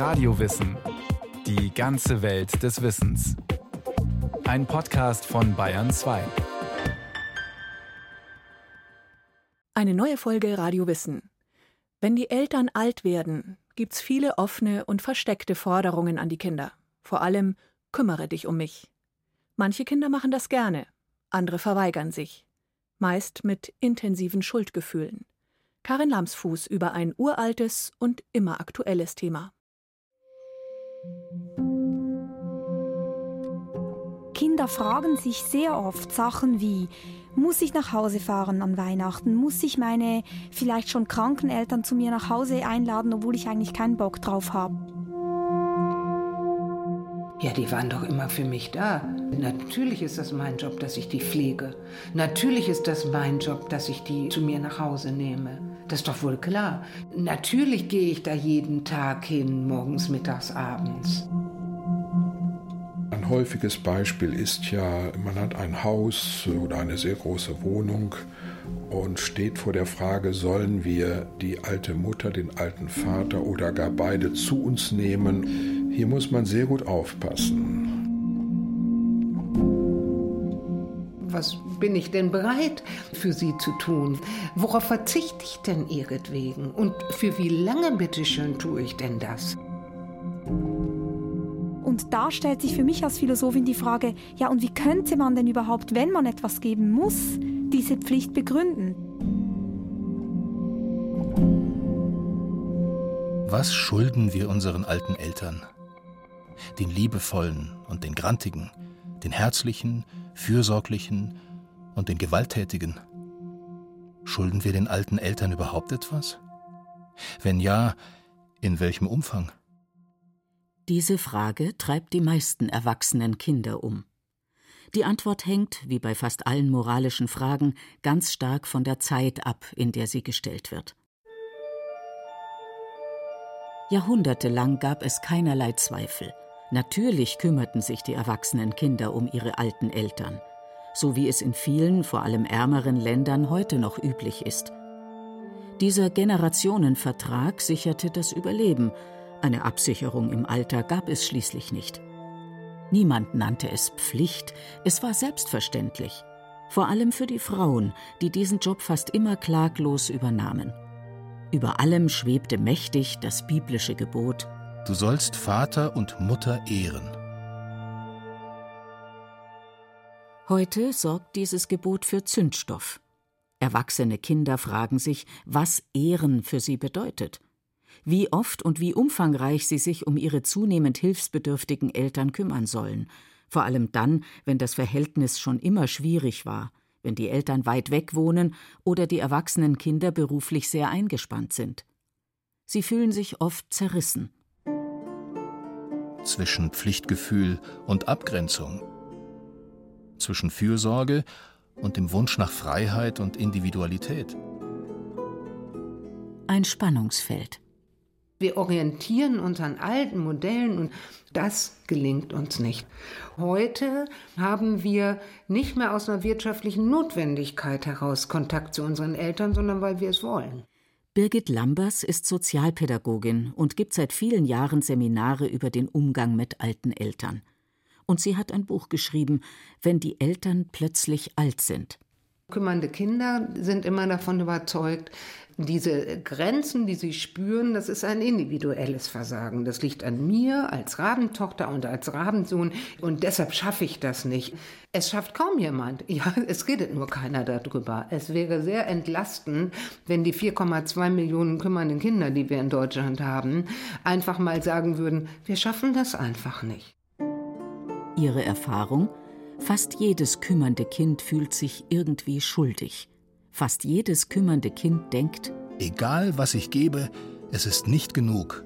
Radiowissen. Die ganze Welt des Wissens. Ein Podcast von Bayern 2. Eine neue Folge Radiowissen. Wenn die Eltern alt werden, gibt's viele offene und versteckte Forderungen an die Kinder. Vor allem kümmere dich um mich. Manche Kinder machen das gerne, andere verweigern sich, meist mit intensiven Schuldgefühlen. Karin Lamsfuß über ein uraltes und immer aktuelles Thema. Kinder fragen sich sehr oft Sachen wie, muss ich nach Hause fahren an Weihnachten? Muss ich meine vielleicht schon kranken Eltern zu mir nach Hause einladen, obwohl ich eigentlich keinen Bock drauf habe? Ja, die waren doch immer für mich da. Natürlich ist das mein Job, dass ich die pflege. Natürlich ist das mein Job, dass ich die zu mir nach Hause nehme. Das ist doch wohl klar. Natürlich gehe ich da jeden Tag hin, morgens, mittags, abends. Häufiges Beispiel ist ja, man hat ein Haus oder eine sehr große Wohnung und steht vor der Frage, sollen wir die alte Mutter, den alten Vater oder gar beide zu uns nehmen. Hier muss man sehr gut aufpassen. Was bin ich denn bereit für sie zu tun? Worauf verzichte ich denn ihretwegen? Und für wie lange, bitteschön, tue ich denn das? Und da stellt sich für mich als Philosophin die Frage, ja, und wie könnte man denn überhaupt, wenn man etwas geben muss, diese Pflicht begründen? Was schulden wir unseren alten Eltern? Den liebevollen und den grantigen, den herzlichen, fürsorglichen und den gewalttätigen. Schulden wir den alten Eltern überhaupt etwas? Wenn ja, in welchem Umfang? Diese Frage treibt die meisten erwachsenen Kinder um. Die Antwort hängt, wie bei fast allen moralischen Fragen, ganz stark von der Zeit ab, in der sie gestellt wird. Jahrhundertelang gab es keinerlei Zweifel. Natürlich kümmerten sich die erwachsenen Kinder um ihre alten Eltern, so wie es in vielen, vor allem ärmeren Ländern heute noch üblich ist. Dieser Generationenvertrag sicherte das Überleben, eine Absicherung im Alter gab es schließlich nicht. Niemand nannte es Pflicht, es war selbstverständlich, vor allem für die Frauen, die diesen Job fast immer klaglos übernahmen. Über allem schwebte mächtig das biblische Gebot Du sollst Vater und Mutter ehren. Heute sorgt dieses Gebot für Zündstoff. Erwachsene Kinder fragen sich, was Ehren für sie bedeutet wie oft und wie umfangreich sie sich um ihre zunehmend hilfsbedürftigen Eltern kümmern sollen, vor allem dann, wenn das Verhältnis schon immer schwierig war, wenn die Eltern weit weg wohnen oder die erwachsenen Kinder beruflich sehr eingespannt sind. Sie fühlen sich oft zerrissen. Zwischen Pflichtgefühl und Abgrenzung. Zwischen Fürsorge und dem Wunsch nach Freiheit und Individualität. Ein Spannungsfeld. Wir orientieren uns an alten Modellen und das gelingt uns nicht. Heute haben wir nicht mehr aus einer wirtschaftlichen Notwendigkeit heraus Kontakt zu unseren Eltern, sondern weil wir es wollen. Birgit Lambers ist Sozialpädagogin und gibt seit vielen Jahren Seminare über den Umgang mit alten Eltern. Und sie hat ein Buch geschrieben, Wenn die Eltern plötzlich alt sind. Kümmernde Kinder sind immer davon überzeugt, diese Grenzen, die sie spüren, das ist ein individuelles Versagen. Das liegt an mir als Rabentochter und als Rabensohn und deshalb schaffe ich das nicht. Es schafft kaum jemand. Ja, es redet nur keiner darüber. Es wäre sehr entlastend, wenn die 4,2 Millionen kümmernden Kinder, die wir in Deutschland haben, einfach mal sagen würden, wir schaffen das einfach nicht. Ihre Erfahrung? Fast jedes kümmernde Kind fühlt sich irgendwie schuldig. Fast jedes kümmernde Kind denkt, egal was ich gebe, es ist nicht genug.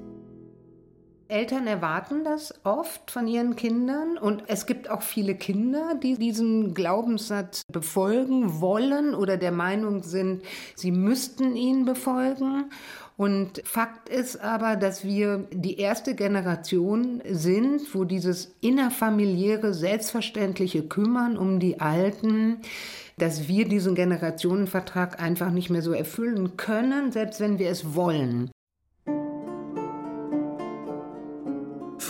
Eltern erwarten das oft von ihren Kindern und es gibt auch viele Kinder, die diesen Glaubenssatz befolgen wollen oder der Meinung sind, sie müssten ihn befolgen. Und Fakt ist aber, dass wir die erste Generation sind, wo dieses innerfamiliäre, selbstverständliche Kümmern um die Alten dass wir diesen Generationenvertrag einfach nicht mehr so erfüllen können, selbst wenn wir es wollen.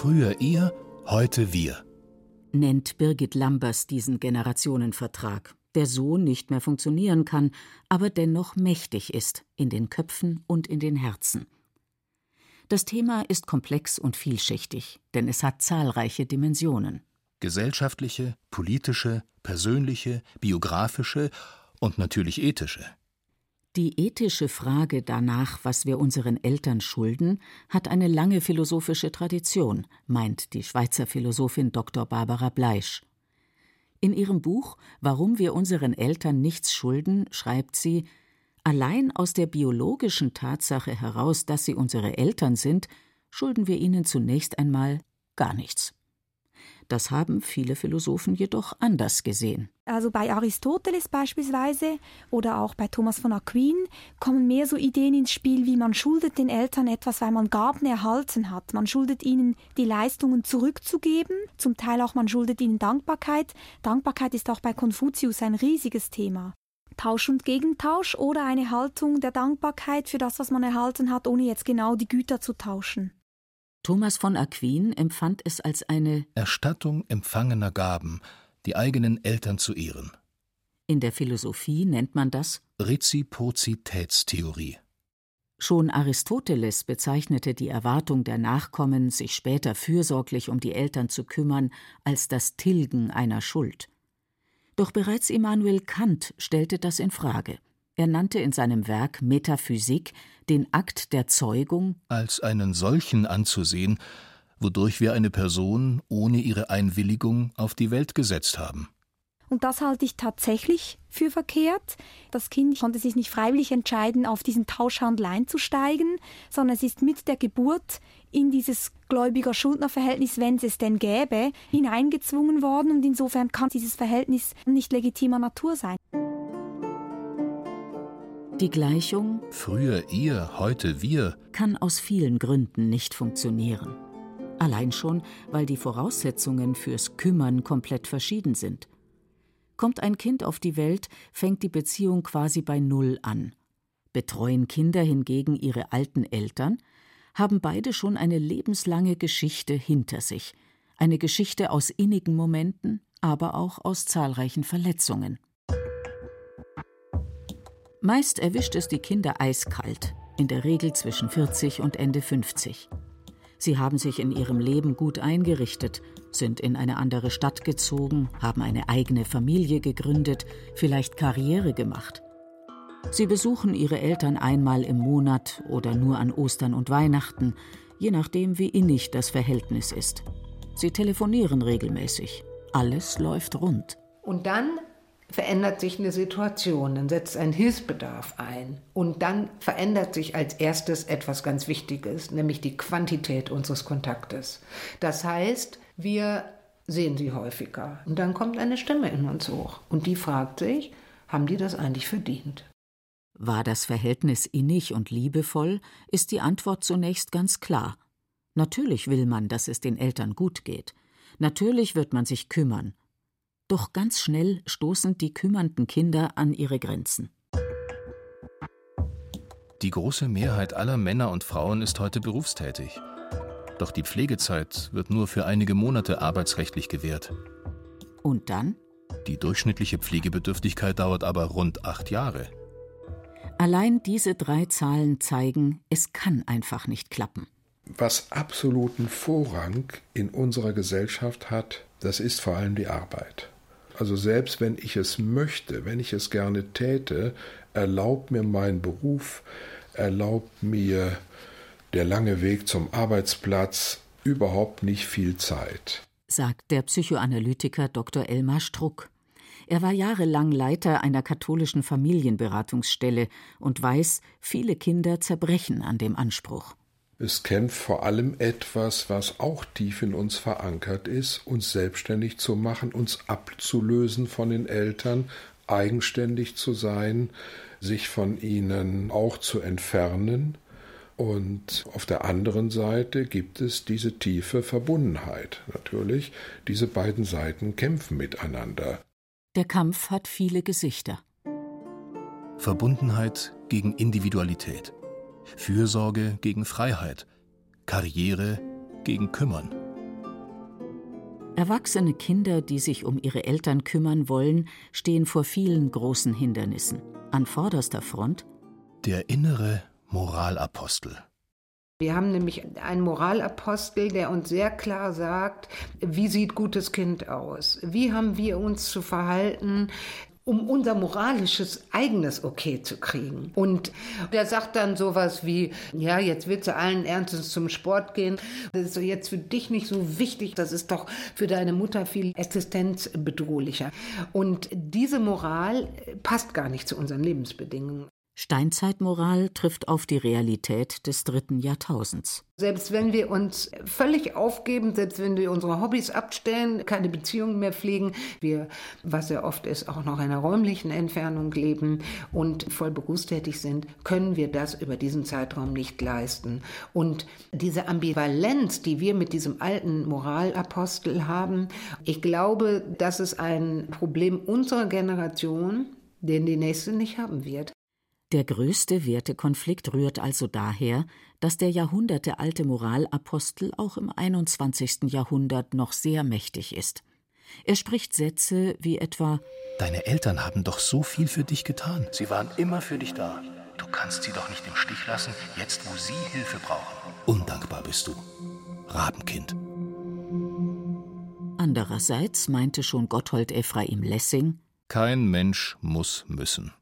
Früher ihr, heute wir. Nennt Birgit Lambers diesen Generationenvertrag, der so nicht mehr funktionieren kann, aber dennoch mächtig ist in den Köpfen und in den Herzen. Das Thema ist komplex und vielschichtig, denn es hat zahlreiche Dimensionen. Gesellschaftliche, politische, persönliche, biografische und natürlich ethische. Die ethische Frage danach, was wir unseren Eltern schulden, hat eine lange philosophische Tradition, meint die Schweizer Philosophin Dr. Barbara Bleisch. In ihrem Buch Warum wir unseren Eltern nichts schulden schreibt sie Allein aus der biologischen Tatsache heraus, dass sie unsere Eltern sind, schulden wir ihnen zunächst einmal gar nichts. Das haben viele Philosophen jedoch anders gesehen. Also bei Aristoteles beispielsweise oder auch bei Thomas von Aquin kommen mehr so Ideen ins Spiel, wie man schuldet den Eltern etwas, weil man Gaben erhalten hat. Man schuldet ihnen die Leistungen zurückzugeben, zum Teil auch man schuldet ihnen Dankbarkeit. Dankbarkeit ist auch bei Konfuzius ein riesiges Thema. Tausch und Gegentausch oder eine Haltung der Dankbarkeit für das, was man erhalten hat, ohne jetzt genau die Güter zu tauschen. Thomas von Aquin empfand es als eine Erstattung empfangener Gaben, die eigenen Eltern zu ehren. In der Philosophie nennt man das Reziprozitätstheorie. Schon Aristoteles bezeichnete die Erwartung der Nachkommen, sich später fürsorglich um die Eltern zu kümmern, als das Tilgen einer Schuld. Doch bereits Immanuel Kant stellte das in Frage. Er nannte in seinem Werk Metaphysik den Akt der Zeugung als einen solchen anzusehen, wodurch wir eine Person ohne ihre Einwilligung auf die Welt gesetzt haben. Und das halte ich tatsächlich für verkehrt. Das Kind konnte sich nicht freiwillig entscheiden, auf diesen Tauschhandel einzusteigen, sondern es ist mit der Geburt in dieses Gläubiger-Schuldner-Verhältnis, wenn es es denn gäbe, hineingezwungen worden und insofern kann dieses Verhältnis nicht legitimer Natur sein. Die Gleichung Früher ihr, heute wir kann aus vielen Gründen nicht funktionieren. Allein schon, weil die Voraussetzungen fürs Kümmern komplett verschieden sind. Kommt ein Kind auf die Welt, fängt die Beziehung quasi bei Null an. Betreuen Kinder hingegen ihre alten Eltern, haben beide schon eine lebenslange Geschichte hinter sich, eine Geschichte aus innigen Momenten, aber auch aus zahlreichen Verletzungen. Meist erwischt es die Kinder eiskalt, in der Regel zwischen 40 und Ende 50. Sie haben sich in ihrem Leben gut eingerichtet, sind in eine andere Stadt gezogen, haben eine eigene Familie gegründet, vielleicht Karriere gemacht. Sie besuchen ihre Eltern einmal im Monat oder nur an Ostern und Weihnachten, je nachdem, wie innig das Verhältnis ist. Sie telefonieren regelmäßig. Alles läuft rund. Und dann verändert sich eine Situation, dann setzt ein Hilfsbedarf ein und dann verändert sich als erstes etwas ganz Wichtiges, nämlich die Quantität unseres Kontaktes. Das heißt, wir sehen sie häufiger und dann kommt eine Stimme in uns hoch und die fragt sich, haben die das eigentlich verdient? War das Verhältnis innig und liebevoll, ist die Antwort zunächst ganz klar. Natürlich will man, dass es den Eltern gut geht. Natürlich wird man sich kümmern doch ganz schnell stoßen die kümmernden Kinder an ihre Grenzen. Die große Mehrheit aller Männer und Frauen ist heute berufstätig. Doch die Pflegezeit wird nur für einige Monate arbeitsrechtlich gewährt. Und dann? Die durchschnittliche Pflegebedürftigkeit dauert aber rund acht Jahre. Allein diese drei Zahlen zeigen, es kann einfach nicht klappen. Was absoluten Vorrang in unserer Gesellschaft hat, das ist vor allem die Arbeit. Also selbst wenn ich es möchte, wenn ich es gerne täte, erlaubt mir mein Beruf, erlaubt mir der lange Weg zum Arbeitsplatz überhaupt nicht viel Zeit. Sagt der Psychoanalytiker Dr. Elmar Struck. Er war jahrelang Leiter einer katholischen Familienberatungsstelle und weiß, viele Kinder zerbrechen an dem Anspruch. Es kämpft vor allem etwas, was auch tief in uns verankert ist, uns selbstständig zu machen, uns abzulösen von den Eltern, eigenständig zu sein, sich von ihnen auch zu entfernen. Und auf der anderen Seite gibt es diese tiefe Verbundenheit. Natürlich, diese beiden Seiten kämpfen miteinander. Der Kampf hat viele Gesichter. Verbundenheit gegen Individualität. Fürsorge gegen Freiheit, Karriere gegen Kümmern. Erwachsene Kinder, die sich um ihre Eltern kümmern wollen, stehen vor vielen großen Hindernissen. An vorderster Front der innere Moralapostel. Wir haben nämlich einen Moralapostel, der uns sehr klar sagt, wie sieht gutes Kind aus? Wie haben wir uns zu verhalten? Um unser moralisches eigenes Okay zu kriegen. Und der sagt dann sowas wie, ja, jetzt willst du allen Ernstes zum Sport gehen. Das ist jetzt für dich nicht so wichtig. Das ist doch für deine Mutter viel existenzbedrohlicher. Und diese Moral passt gar nicht zu unseren Lebensbedingungen. Steinzeitmoral trifft auf die Realität des dritten Jahrtausends. Selbst wenn wir uns völlig aufgeben, selbst wenn wir unsere Hobbys abstellen, keine Beziehungen mehr pflegen, wir, was ja oft ist, auch noch in einer räumlichen Entfernung leben und voll berufstätig sind, können wir das über diesen Zeitraum nicht leisten. Und diese Ambivalenz, die wir mit diesem alten Moralapostel haben, ich glaube, das ist ein Problem unserer Generation, den die nächste nicht haben wird. Der größte Wertekonflikt rührt also daher, dass der jahrhundertealte Moralapostel auch im 21. Jahrhundert noch sehr mächtig ist. Er spricht Sätze wie etwa Deine Eltern haben doch so viel für dich getan. Sie waren immer für dich da. Du kannst sie doch nicht im Stich lassen, jetzt wo sie Hilfe brauchen. Undankbar bist du. Rabenkind. Andererseits meinte schon Gotthold Ephraim Lessing Kein Mensch muss müssen.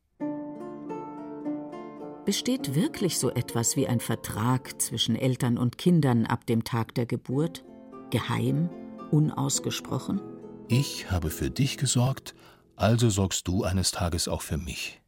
Besteht wirklich so etwas wie ein Vertrag zwischen Eltern und Kindern ab dem Tag der Geburt? Geheim, unausgesprochen? Ich habe für dich gesorgt, also sorgst du eines Tages auch für mich.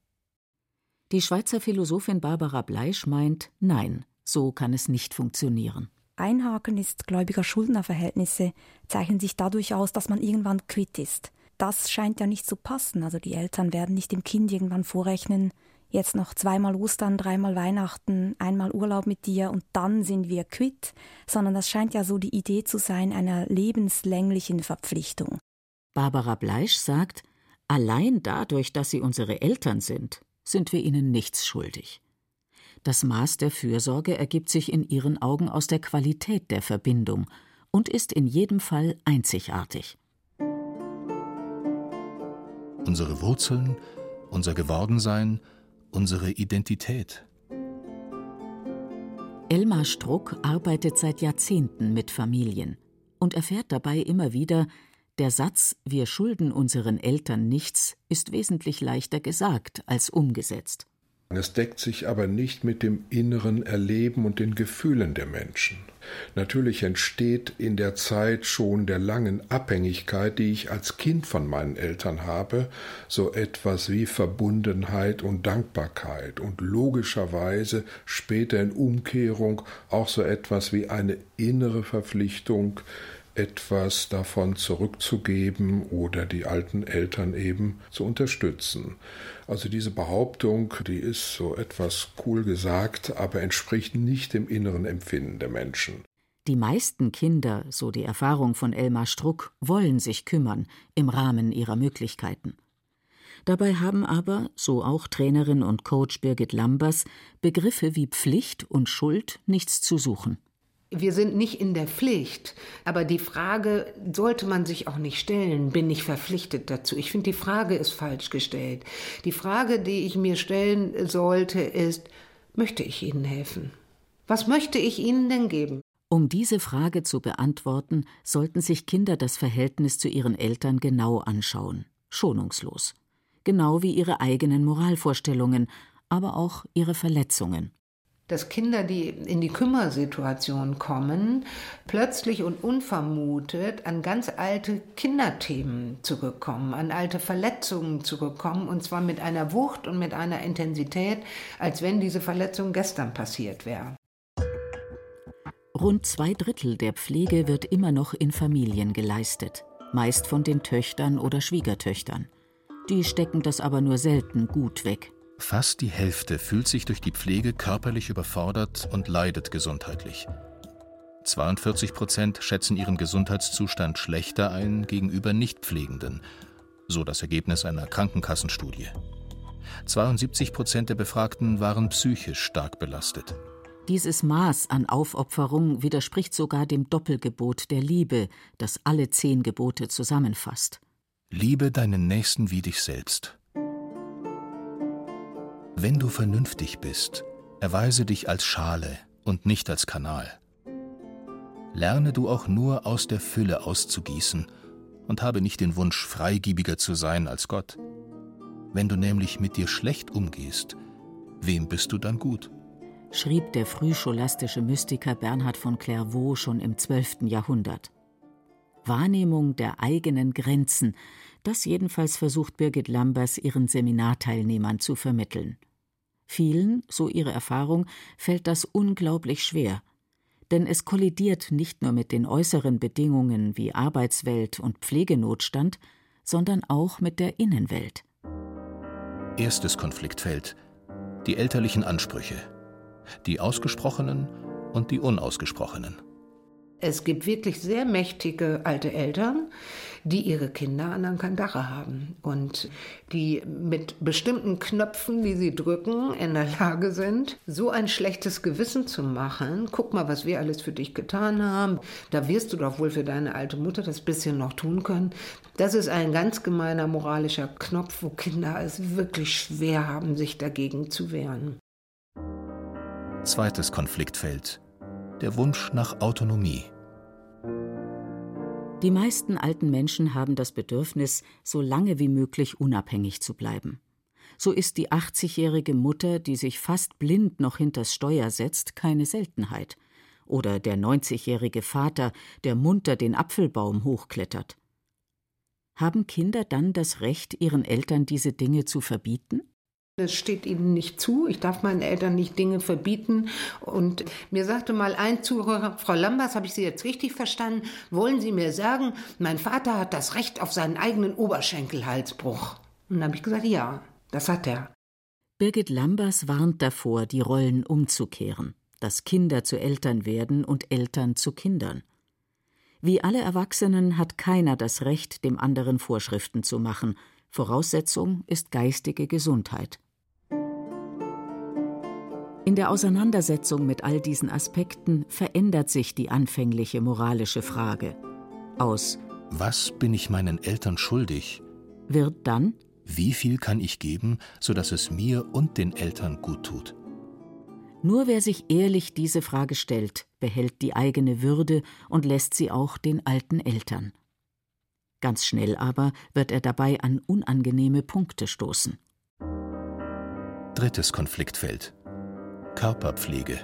Die Schweizer Philosophin Barbara Bleisch meint, nein, so kann es nicht funktionieren. Ein Haken ist, Gläubiger-Schuldner-Verhältnisse zeichnen sich dadurch aus, dass man irgendwann quitt ist. Das scheint ja nicht zu passen. Also die Eltern werden nicht dem Kind irgendwann vorrechnen, jetzt noch zweimal Ostern, dreimal Weihnachten, einmal Urlaub mit dir und dann sind wir quitt, sondern das scheint ja so die Idee zu sein einer lebenslänglichen Verpflichtung. Barbara Bleisch sagt, allein dadurch, dass sie unsere Eltern sind, sind wir ihnen nichts schuldig. Das Maß der Fürsorge ergibt sich in ihren Augen aus der Qualität der Verbindung und ist in jedem Fall einzigartig. Unsere Wurzeln, unser Gewordensein, unsere Identität. Elmar Struck arbeitet seit Jahrzehnten mit Familien und erfährt dabei immer wieder, der Satz Wir schulden unseren Eltern nichts ist wesentlich leichter gesagt als umgesetzt. Es deckt sich aber nicht mit dem inneren Erleben und den Gefühlen der Menschen. Natürlich entsteht in der Zeit schon der langen Abhängigkeit, die ich als Kind von meinen Eltern habe, so etwas wie Verbundenheit und Dankbarkeit und logischerweise später in Umkehrung auch so etwas wie eine innere Verpflichtung, etwas davon zurückzugeben oder die alten Eltern eben zu unterstützen. Also diese Behauptung, die ist so etwas cool gesagt, aber entspricht nicht dem inneren Empfinden der Menschen. Die meisten Kinder, so die Erfahrung von Elmar Struck, wollen sich kümmern im Rahmen ihrer Möglichkeiten. Dabei haben aber, so auch Trainerin und Coach Birgit Lambers, Begriffe wie Pflicht und Schuld nichts zu suchen. Wir sind nicht in der Pflicht, aber die Frage sollte man sich auch nicht stellen, bin ich verpflichtet dazu? Ich finde, die Frage ist falsch gestellt. Die Frage, die ich mir stellen sollte, ist, möchte ich Ihnen helfen? Was möchte ich Ihnen denn geben? Um diese Frage zu beantworten, sollten sich Kinder das Verhältnis zu ihren Eltern genau anschauen, schonungslos, genau wie ihre eigenen Moralvorstellungen, aber auch ihre Verletzungen dass Kinder, die in die Kümmersituation kommen, plötzlich und unvermutet an ganz alte Kinderthemen zurückkommen, an alte Verletzungen zurückkommen, und zwar mit einer Wucht und mit einer Intensität, als wenn diese Verletzung gestern passiert wäre. Rund zwei Drittel der Pflege wird immer noch in Familien geleistet, meist von den Töchtern oder Schwiegertöchtern. Die stecken das aber nur selten gut weg. Fast die Hälfte fühlt sich durch die Pflege körperlich überfordert und leidet gesundheitlich. 42 Prozent schätzen ihren Gesundheitszustand schlechter ein gegenüber Nichtpflegenden, so das Ergebnis einer Krankenkassenstudie. 72 Prozent der Befragten waren psychisch stark belastet. Dieses Maß an Aufopferung widerspricht sogar dem Doppelgebot der Liebe, das alle zehn Gebote zusammenfasst. Liebe deinen Nächsten wie dich selbst. Wenn du vernünftig bist, erweise dich als Schale und nicht als Kanal. Lerne du auch nur aus der Fülle auszugießen und habe nicht den Wunsch, freigiebiger zu sein als Gott. Wenn du nämlich mit dir schlecht umgehst, wem bist du dann gut? schrieb der frühscholastische Mystiker Bernhard von Clairvaux schon im 12. Jahrhundert. Wahrnehmung der eigenen Grenzen, das jedenfalls versucht Birgit Lambers ihren Seminarteilnehmern zu vermitteln. Vielen, so ihre Erfahrung, fällt das unglaublich schwer. Denn es kollidiert nicht nur mit den äußeren Bedingungen wie Arbeitswelt und Pflegenotstand, sondern auch mit der Innenwelt. Erstes Konfliktfeld die elterlichen Ansprüche, die ausgesprochenen und die unausgesprochenen. Es gibt wirklich sehr mächtige alte Eltern, die ihre Kinder an der Kandare haben und die mit bestimmten Knöpfen, die sie drücken, in der Lage sind, so ein schlechtes Gewissen zu machen. Guck mal, was wir alles für dich getan haben. Da wirst du doch wohl für deine alte Mutter das bisschen noch tun können. Das ist ein ganz gemeiner moralischer Knopf, wo Kinder es wirklich schwer haben, sich dagegen zu wehren. Zweites Konfliktfeld. Der Wunsch nach Autonomie. Die meisten alten Menschen haben das Bedürfnis, so lange wie möglich unabhängig zu bleiben. So ist die 80-jährige Mutter, die sich fast blind noch hinters Steuer setzt, keine Seltenheit. Oder der 90-jährige Vater, der munter den Apfelbaum hochklettert. Haben Kinder dann das Recht, ihren Eltern diese Dinge zu verbieten? Es steht ihnen nicht zu. Ich darf meinen Eltern nicht Dinge verbieten. Und mir sagte mal ein Zuhörer, Frau Lambers, habe ich Sie jetzt richtig verstanden? Wollen Sie mir sagen, mein Vater hat das Recht auf seinen eigenen Oberschenkelhalsbruch? Und dann habe ich gesagt, ja, das hat er. Birgit Lambers warnt davor, die Rollen umzukehren, dass Kinder zu Eltern werden und Eltern zu Kindern. Wie alle Erwachsenen hat keiner das Recht, dem anderen Vorschriften zu machen. Voraussetzung ist geistige Gesundheit. In der Auseinandersetzung mit all diesen Aspekten verändert sich die anfängliche moralische Frage. Aus Was bin ich meinen Eltern schuldig? wird dann Wie viel kann ich geben, sodass es mir und den Eltern gut tut? Nur wer sich ehrlich diese Frage stellt, behält die eigene Würde und lässt sie auch den alten Eltern. Ganz schnell aber wird er dabei an unangenehme Punkte stoßen. Drittes Konfliktfeld. Körperpflege.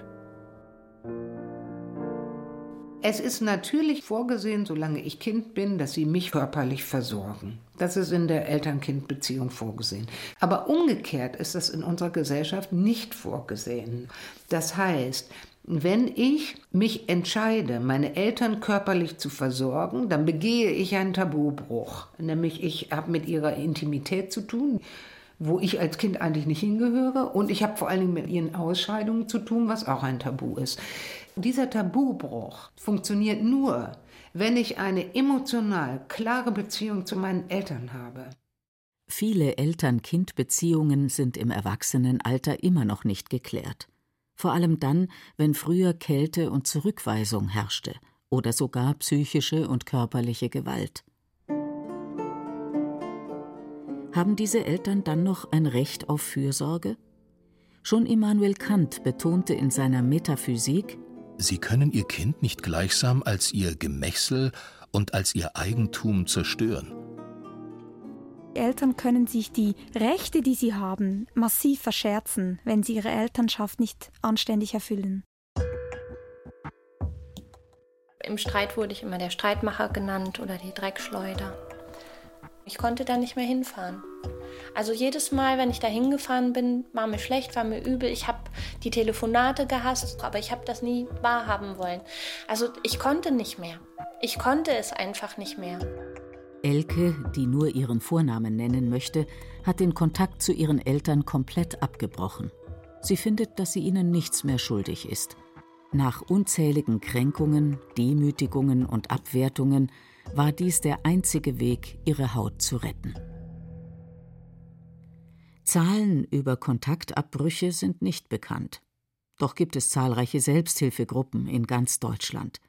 Es ist natürlich vorgesehen, solange ich Kind bin, dass sie mich körperlich versorgen. Das ist in der Eltern-Kind-Beziehung vorgesehen. Aber umgekehrt ist das in unserer Gesellschaft nicht vorgesehen. Das heißt, wenn ich mich entscheide, meine Eltern körperlich zu versorgen, dann begehe ich einen Tabubruch. Nämlich ich habe mit ihrer Intimität zu tun, wo ich als Kind eigentlich nicht hingehöre. Und ich habe vor allen Dingen mit ihren Ausscheidungen zu tun, was auch ein Tabu ist. Dieser Tabubruch funktioniert nur, wenn ich eine emotional klare Beziehung zu meinen Eltern habe. Viele Eltern-Kind-Beziehungen sind im Erwachsenenalter immer noch nicht geklärt. Vor allem dann, wenn früher Kälte und Zurückweisung herrschte oder sogar psychische und körperliche Gewalt. Haben diese Eltern dann noch ein Recht auf Fürsorge? Schon Immanuel Kant betonte in seiner Metaphysik, Sie können Ihr Kind nicht gleichsam als Ihr Gemächsel und als Ihr Eigentum zerstören. Eltern können sich die Rechte, die sie haben, massiv verscherzen, wenn sie ihre Elternschaft nicht anständig erfüllen. Im Streit wurde ich immer der Streitmacher genannt oder die Dreckschleuder. Ich konnte da nicht mehr hinfahren. Also jedes Mal, wenn ich da hingefahren bin, war mir schlecht, war mir übel. Ich habe die Telefonate gehasst, aber ich habe das nie wahrhaben wollen. Also ich konnte nicht mehr. Ich konnte es einfach nicht mehr. Elke, die nur ihren Vornamen nennen möchte, hat den Kontakt zu ihren Eltern komplett abgebrochen. Sie findet, dass sie ihnen nichts mehr schuldig ist. Nach unzähligen Kränkungen, Demütigungen und Abwertungen war dies der einzige Weg, ihre Haut zu retten. Zahlen über Kontaktabbrüche sind nicht bekannt. Doch gibt es zahlreiche Selbsthilfegruppen in ganz Deutschland.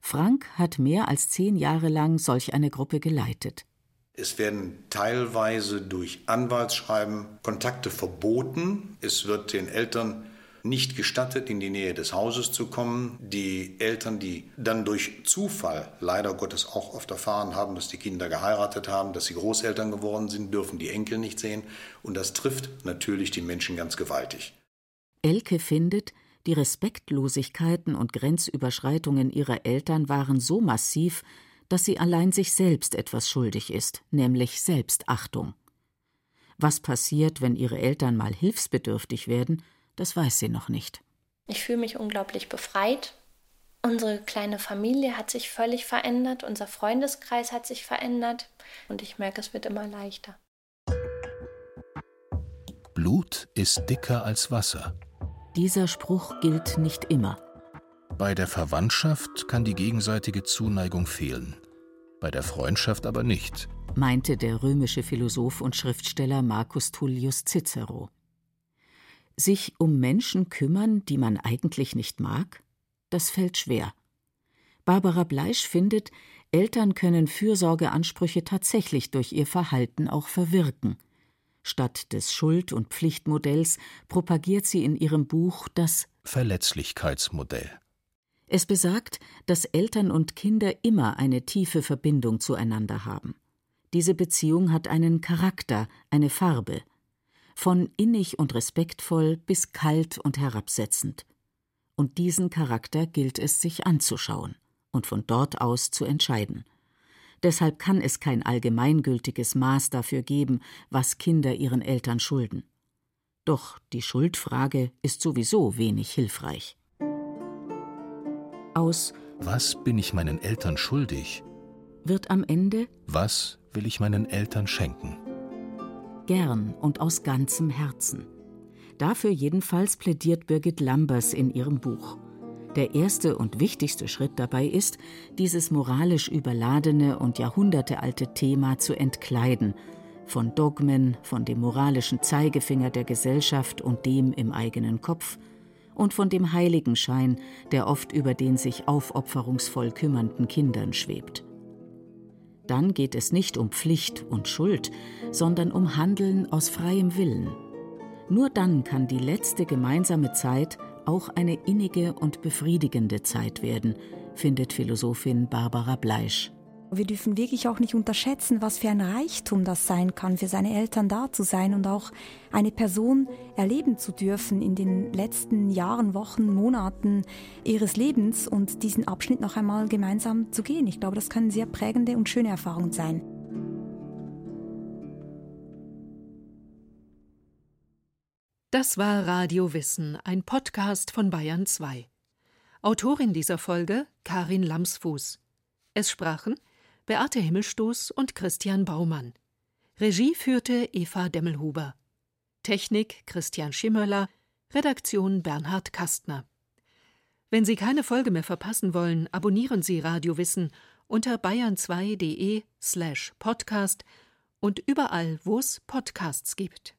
Frank hat mehr als zehn Jahre lang solch eine Gruppe geleitet. Es werden teilweise durch Anwaltsschreiben Kontakte verboten. Es wird den Eltern nicht gestattet, in die Nähe des Hauses zu kommen. Die Eltern, die dann durch Zufall leider Gottes auch oft erfahren haben, dass die Kinder geheiratet haben, dass sie Großeltern geworden sind, dürfen die Enkel nicht sehen. Und das trifft natürlich die Menschen ganz gewaltig. Elke findet, die Respektlosigkeiten und Grenzüberschreitungen ihrer Eltern waren so massiv, dass sie allein sich selbst etwas schuldig ist, nämlich Selbstachtung. Was passiert, wenn ihre Eltern mal hilfsbedürftig werden, das weiß sie noch nicht. Ich fühle mich unglaublich befreit. Unsere kleine Familie hat sich völlig verändert, unser Freundeskreis hat sich verändert und ich merke, es wird immer leichter. Blut ist dicker als Wasser. Dieser Spruch gilt nicht immer. Bei der Verwandtschaft kann die gegenseitige Zuneigung fehlen, bei der Freundschaft aber nicht, meinte der römische Philosoph und Schriftsteller Marcus Tullius Cicero. Sich um Menschen kümmern, die man eigentlich nicht mag, das fällt schwer. Barbara Bleisch findet, Eltern können Fürsorgeansprüche tatsächlich durch ihr Verhalten auch verwirken. Statt des Schuld- und Pflichtmodells propagiert sie in ihrem Buch das Verletzlichkeitsmodell. Es besagt, dass Eltern und Kinder immer eine tiefe Verbindung zueinander haben. Diese Beziehung hat einen Charakter, eine Farbe von innig und respektvoll bis kalt und herabsetzend. Und diesen Charakter gilt es sich anzuschauen und von dort aus zu entscheiden. Deshalb kann es kein allgemeingültiges Maß dafür geben, was Kinder ihren Eltern schulden. Doch die Schuldfrage ist sowieso wenig hilfreich. Aus Was bin ich meinen Eltern schuldig? wird am Ende Was will ich meinen Eltern schenken? Gern und aus ganzem Herzen. Dafür jedenfalls plädiert Birgit Lambers in ihrem Buch. Der erste und wichtigste Schritt dabei ist, dieses moralisch überladene und jahrhundertealte Thema zu entkleiden, von Dogmen, von dem moralischen Zeigefinger der Gesellschaft und dem im eigenen Kopf und von dem Heiligenschein, der oft über den sich aufopferungsvoll kümmernden Kindern schwebt. Dann geht es nicht um Pflicht und Schuld, sondern um Handeln aus freiem Willen. Nur dann kann die letzte gemeinsame Zeit auch eine innige und befriedigende Zeit werden, findet Philosophin Barbara Bleisch. Wir dürfen wirklich auch nicht unterschätzen, was für ein Reichtum das sein kann, für seine Eltern da zu sein und auch eine Person erleben zu dürfen in den letzten Jahren, Wochen, Monaten ihres Lebens und diesen Abschnitt noch einmal gemeinsam zu gehen. Ich glaube, das können sehr prägende und schöne Erfahrungen sein. Das war Radio Wissen, ein Podcast von Bayern 2. Autorin dieser Folge Karin Lamsfuß. Es sprachen Beate Himmelstoß und Christian Baumann. Regie führte Eva Demmelhuber. Technik Christian Schimmerler, Redaktion Bernhard Kastner. Wenn Sie keine Folge mehr verpassen wollen, abonnieren Sie Radio Wissen unter bayern2.de slash podcast und überall, wo es Podcasts gibt.